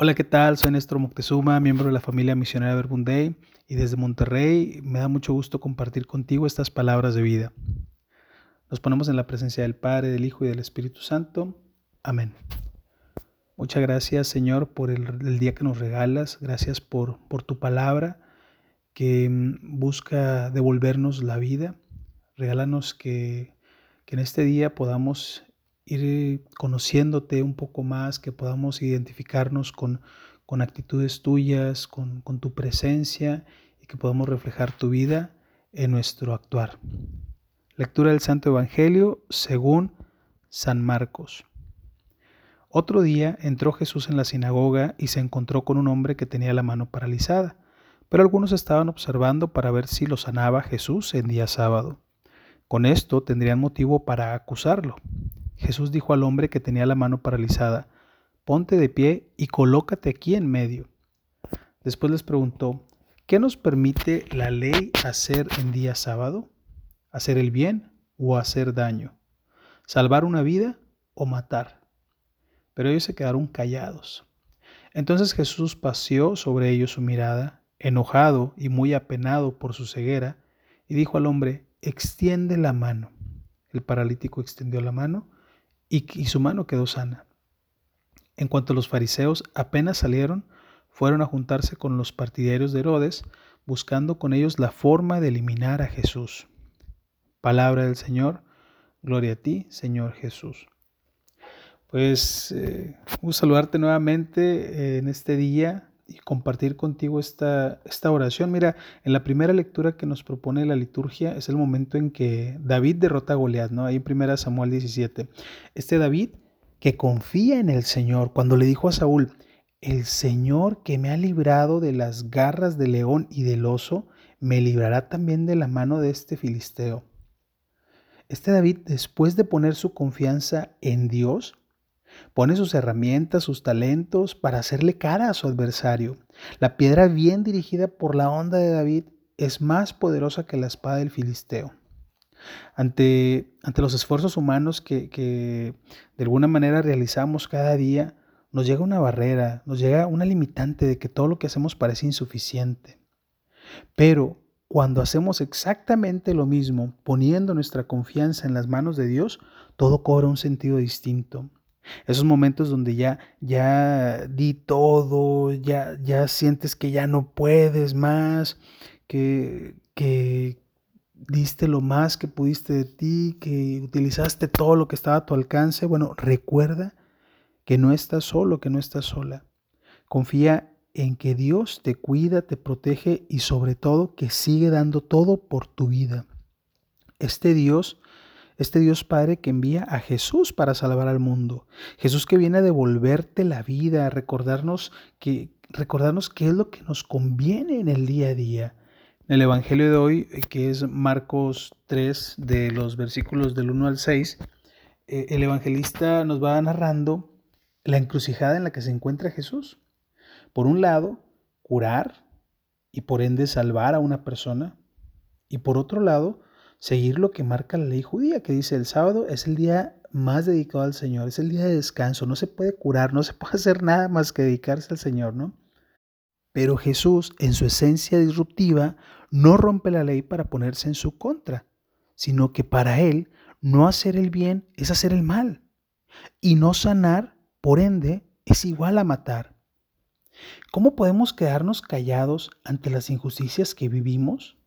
Hola, ¿qué tal? Soy Néstor Moctezuma, miembro de la familia misionera Verbunday y desde Monterrey me da mucho gusto compartir contigo estas palabras de vida. Nos ponemos en la presencia del Padre, del Hijo y del Espíritu Santo. Amén. Muchas gracias, Señor, por el, día que nos regalas. Gracias por, tu palabra que mm, busca devolvernos la vida. Regálanos que en este día podamos ir conociéndote un poco más, que podamos identificarnos con, con actitudes tuyas, con, con tu presencia y que podamos reflejar tu vida en nuestro actuar. Lectura del Santo Evangelio según San Marcos. Otro día entró Jesús en la sinagoga y se encontró con un hombre que tenía la mano paralizada, pero algunos estaban observando para ver si lo sanaba Jesús en día sábado. Con esto tendrían motivo para acusarlo. Jesús dijo al hombre que tenía la mano paralizada, ponte de pie y colócate aquí en medio. Después les preguntó, ¿qué nos permite la ley hacer en día sábado? ¿Hacer el bien o hacer daño? ¿Salvar una vida o matar? Pero ellos se quedaron callados. Entonces Jesús paseó sobre ellos su mirada, enojado y muy apenado por su ceguera, y dijo al hombre, extiende la mano. El paralítico extendió la mano y, su mano quedó sana. En cuanto los fariseos apenas salieron, fueron a juntarse con los partidarios de Herodes, buscando con ellos la forma de eliminar a Jesús. Palabra del Señor, gloria a ti, Señor Jesús. Pues eh, un saludarte nuevamente eh, en este día y compartir contigo esta, esta oración. Mira, en la primera lectura que nos propone la liturgia es el momento en que David derrota a Goliat, ¿no? Ahí en 1 Samuel 17. Este David que confía en el Señor, cuando le dijo a Saúl, el Señor que me ha librado de las garras del león y del oso, me librará también de la mano de este filisteo. Este David, después de poner su confianza en Dios, Pone sus herramientas, sus talentos para hacerle cara a su adversario. La piedra bien dirigida por la onda de David es más poderosa que la espada del filisteo. Ante, ante los esfuerzos humanos que, que de alguna manera realizamos cada día, nos llega una barrera, nos llega una limitante de que todo lo que hacemos parece insuficiente. Pero cuando hacemos exactamente lo mismo, poniendo nuestra confianza en las manos de Dios, todo cobra un sentido distinto. Esos momentos donde ya, ya di todo, ya, ya sientes que ya no puedes más, que, que diste lo más que pudiste de ti, que utilizaste todo lo que estaba a tu alcance. Bueno, recuerda que no estás solo, que no estás sola. Confía en que Dios te cuida, te protege y sobre todo que sigue dando todo por tu vida. Este Dios este Dios Padre que envía a Jesús para salvar al mundo. Jesús que viene a devolverte la vida, a recordarnos que recordarnos qué es lo que nos conviene en el día a día. En el Evangelio de hoy, eh, que es Marcos 3, de los versículos del 1 al 6, eh, el evangelista nos va narrando la encrucijada en la que se encuentra Jesús. Por un lado, curar y por ende salvar a una persona. Y por otro lado, seguir lo que marca la ley judía, que dice el sábado es el día más dedicado al Señor, es el día de descanso, no se puede curar, no se puede hacer nada más que dedicarse al Señor, ¿no? Pero Jesús, en su esencia disruptiva, no rompe la ley para ponerse en su contra, sino que para Él no hacer el bien es hacer el mal. Y no sanar, por ende, es igual a matar. ¿Cómo podemos quedarnos callados ante las injusticias que vivimos?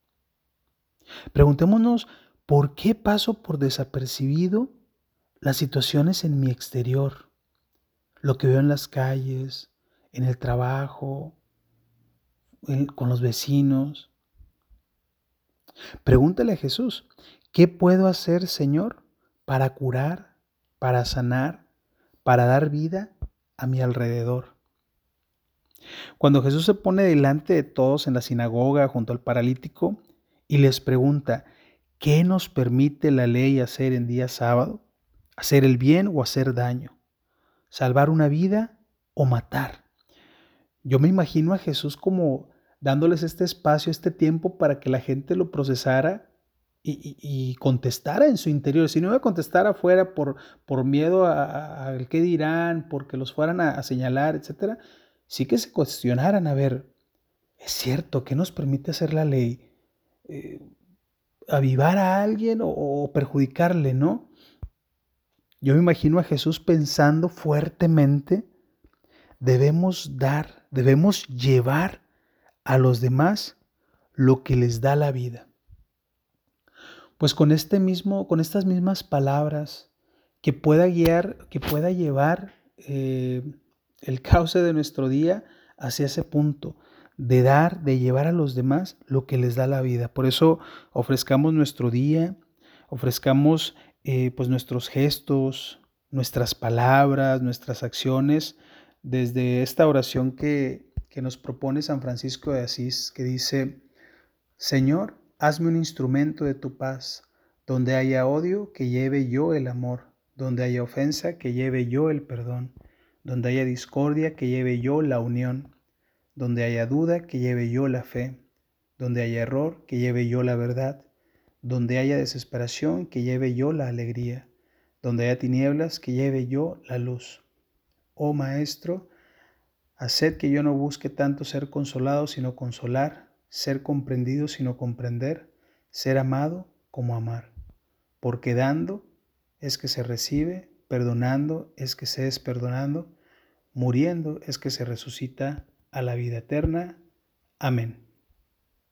Preguntémonos, ¿por qué paso por desapercibido las situaciones en mi exterior? Lo que veo en las calles, en el trabajo, con los vecinos. Pregúntale a Jesús, ¿qué puedo hacer, Señor, para curar, para sanar, para dar vida a mi alrededor? Cuando Jesús se pone delante de todos en la sinagoga junto al paralítico, y les pregunta, ¿qué nos permite la ley hacer en día sábado? ¿Hacer el bien o hacer daño? ¿Salvar una vida o matar? Yo me imagino a Jesús como dándoles este espacio, este tiempo para que la gente lo procesara y, contestara en su interior. Si no iba a contestar afuera por, por miedo al qué dirán, porque los fueran a, señalar, etc., sí que se cuestionaran, a ver, ¿es cierto que nos permite hacer la ley? Eh, ¿Avivar a alguien o perjudicarle, no? Yo me imagino a Jesús pensando fuertemente, debemos dar, debemos llevar a los demás lo que les da la vida. Pues con este mismo, con estas mismas palabras, que pueda guiar, que pueda llevar eh, el cauce de nuestro día hacia ese punto de dar, de llevar a los demás lo que les da la vida. Por eso ofrezcamos nuestro día, ofrezcamos eh, pues nuestros gestos, nuestras palabras, nuestras acciones, desde esta oración que, que nos propone San Francisco de Asís, que dice, Señor, hazme un instrumento de tu paz, donde haya odio, que lleve yo el amor, donde haya ofensa, que lleve yo el perdón, donde haya discordia, que lleve yo la unión, donde haya duda, que lleve yo la fe, donde haya error, que lleve yo la verdad, donde haya desesperación, que lleve yo la alegría, donde haya tinieblas, que lleve yo la luz. Oh Maestro, haced que yo no busque tanto ser consolado, sino consolar, ser comprendido, sino comprender, ser amado como amar. Porque dando es que se recibe, perdonando es que se es perdonando, muriendo es que se resucita a la vida eterna. Amén.